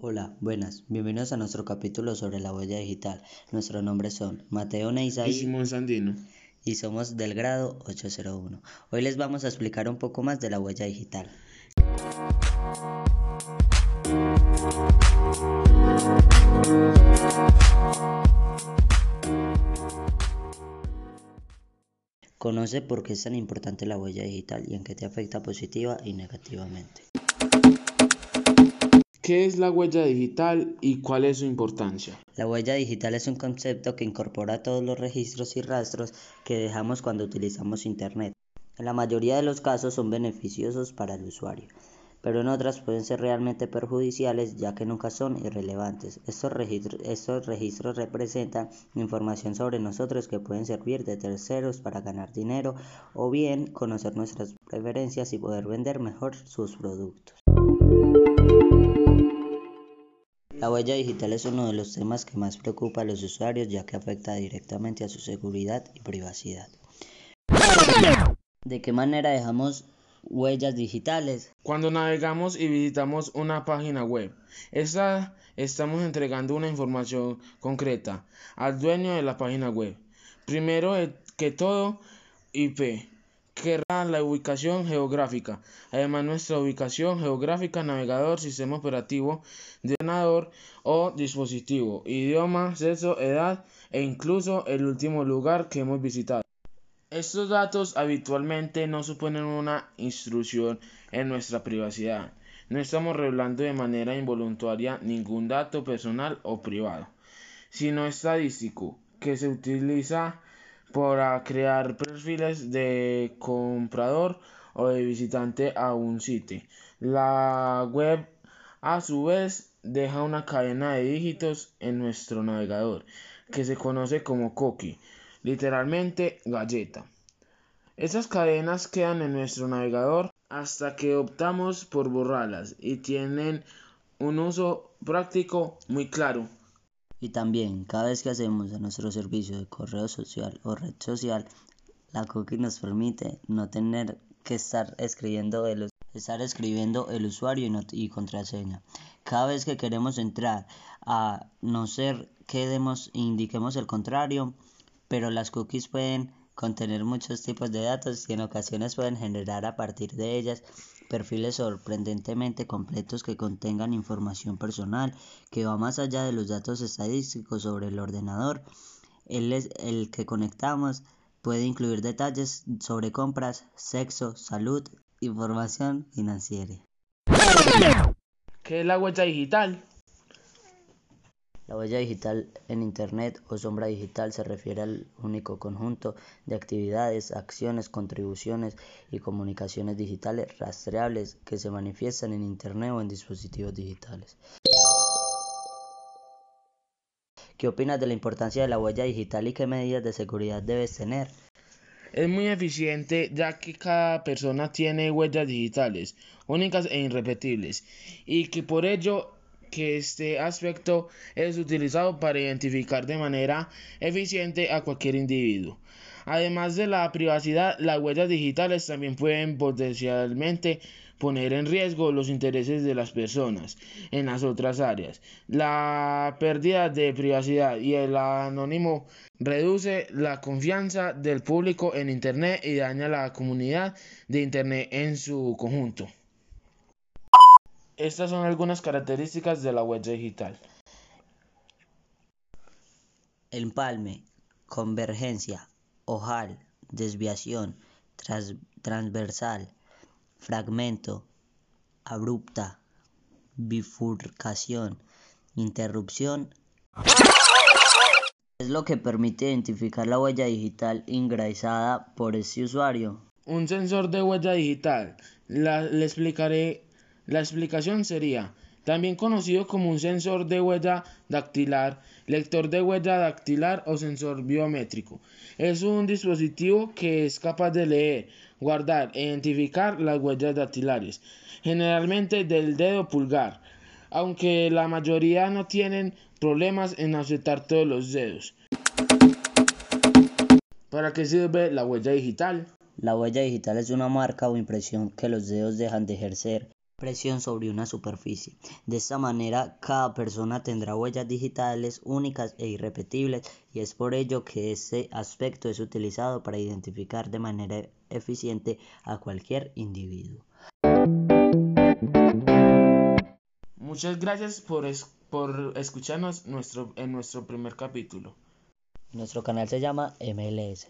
Hola, buenas, bienvenidos a nuestro capítulo sobre la huella digital. Nuestros nombres son Mateo Neisaí y Simón Sandino. y somos del grado 801. Hoy les vamos a explicar un poco más de la huella digital. Conoce por qué es tan importante la huella digital y en qué te afecta positiva y negativamente. ¿Qué es la huella digital y cuál es su importancia? La huella digital es un concepto que incorpora todos los registros y rastros que dejamos cuando utilizamos Internet. En la mayoría de los casos son beneficiosos para el usuario, pero en otras pueden ser realmente perjudiciales ya que nunca son irrelevantes. Estos registros, registros representan información sobre nosotros que pueden servir de terceros para ganar dinero o bien conocer nuestras preferencias y poder vender mejor sus productos. La huella digital es uno de los temas que más preocupa a los usuarios ya que afecta directamente a su seguridad y privacidad. ¿De qué manera dejamos huellas digitales? Cuando navegamos y visitamos una página web, esta, estamos entregando una información concreta al dueño de la página web. Primero que todo, IP, querrá la ubicación geográfica. Además, nuestra ubicación geográfica, navegador, sistema operativo, ordenador o dispositivo, idioma, sexo, edad e incluso el último lugar que hemos visitado. Estos datos habitualmente no suponen una intrusión en nuestra privacidad. No estamos revelando de manera involuntaria ningún dato personal o privado, sino estadístico que se utiliza para crear perfiles de comprador o de visitante a un sitio. La web a su vez deja una cadena de dígitos en nuestro navegador que se conoce como cookie, literalmente galleta. Esas cadenas quedan en nuestro navegador hasta que optamos por borrarlas y tienen un uso práctico muy claro. Y también, cada vez que hacemos a nuestro servicio de correo social o red social, la cookie nos permite no tener que estar escribiendo el, estar escribiendo el usuario y, y contraseña. Cada vez que queremos entrar, a no ser que demos, indiquemos el contrario, pero las cookies pueden contener muchos tipos de datos y en ocasiones pueden generar a partir de ellas perfiles sorprendentemente completos que contengan información personal que va más allá de los datos estadísticos sobre el ordenador. El, el que conectamos puede incluir detalles sobre compras, sexo, salud, información financiera. ¿Qué es la huella digital? La huella digital en Internet o sombra digital se refiere al único conjunto de actividades, acciones, contribuciones y comunicaciones digitales rastreables que se manifiestan en Internet o en dispositivos digitales. ¿Qué opinas de la importancia de la huella digital y qué medidas de seguridad debes tener? Es muy eficiente ya que cada persona tiene huellas digitales únicas e irrepetibles y que por ello que este aspecto es utilizado para identificar de manera eficiente a cualquier individuo. Además de la privacidad, las huellas digitales también pueden potencialmente poner en riesgo los intereses de las personas en las otras áreas. La pérdida de privacidad y el anónimo reduce la confianza del público en Internet y daña la comunidad de Internet en su conjunto. Estas son algunas características de la huella digital. Empalme, convergencia, ojal, desviación, transversal, fragmento, abrupta, bifurcación, interrupción. Es lo que permite identificar la huella digital ingresada por ese usuario. Un sensor de huella digital. le explicaré la explicación sería, también conocido como un sensor de huella dactilar, lector de huella dactilar o sensor biométrico. Es un dispositivo que es capaz de leer, guardar e identificar las huellas dactilares, generalmente del dedo pulgar, aunque la mayoría no tienen problemas en aceptar todos los dedos. ¿Para qué sirve la huella digital? La huella digital es una marca o impresión que los dedos dejan de ejercer presión sobre una superficie. De esta manera, cada persona tendrá huellas digitales únicas e irrepetibles y es por ello que este aspecto es utilizado para identificar de manera eficiente a cualquier individuo. Muchas gracias por, por escucharnos nuestro, en nuestro primer capítulo. Nuestro canal se llama MLS.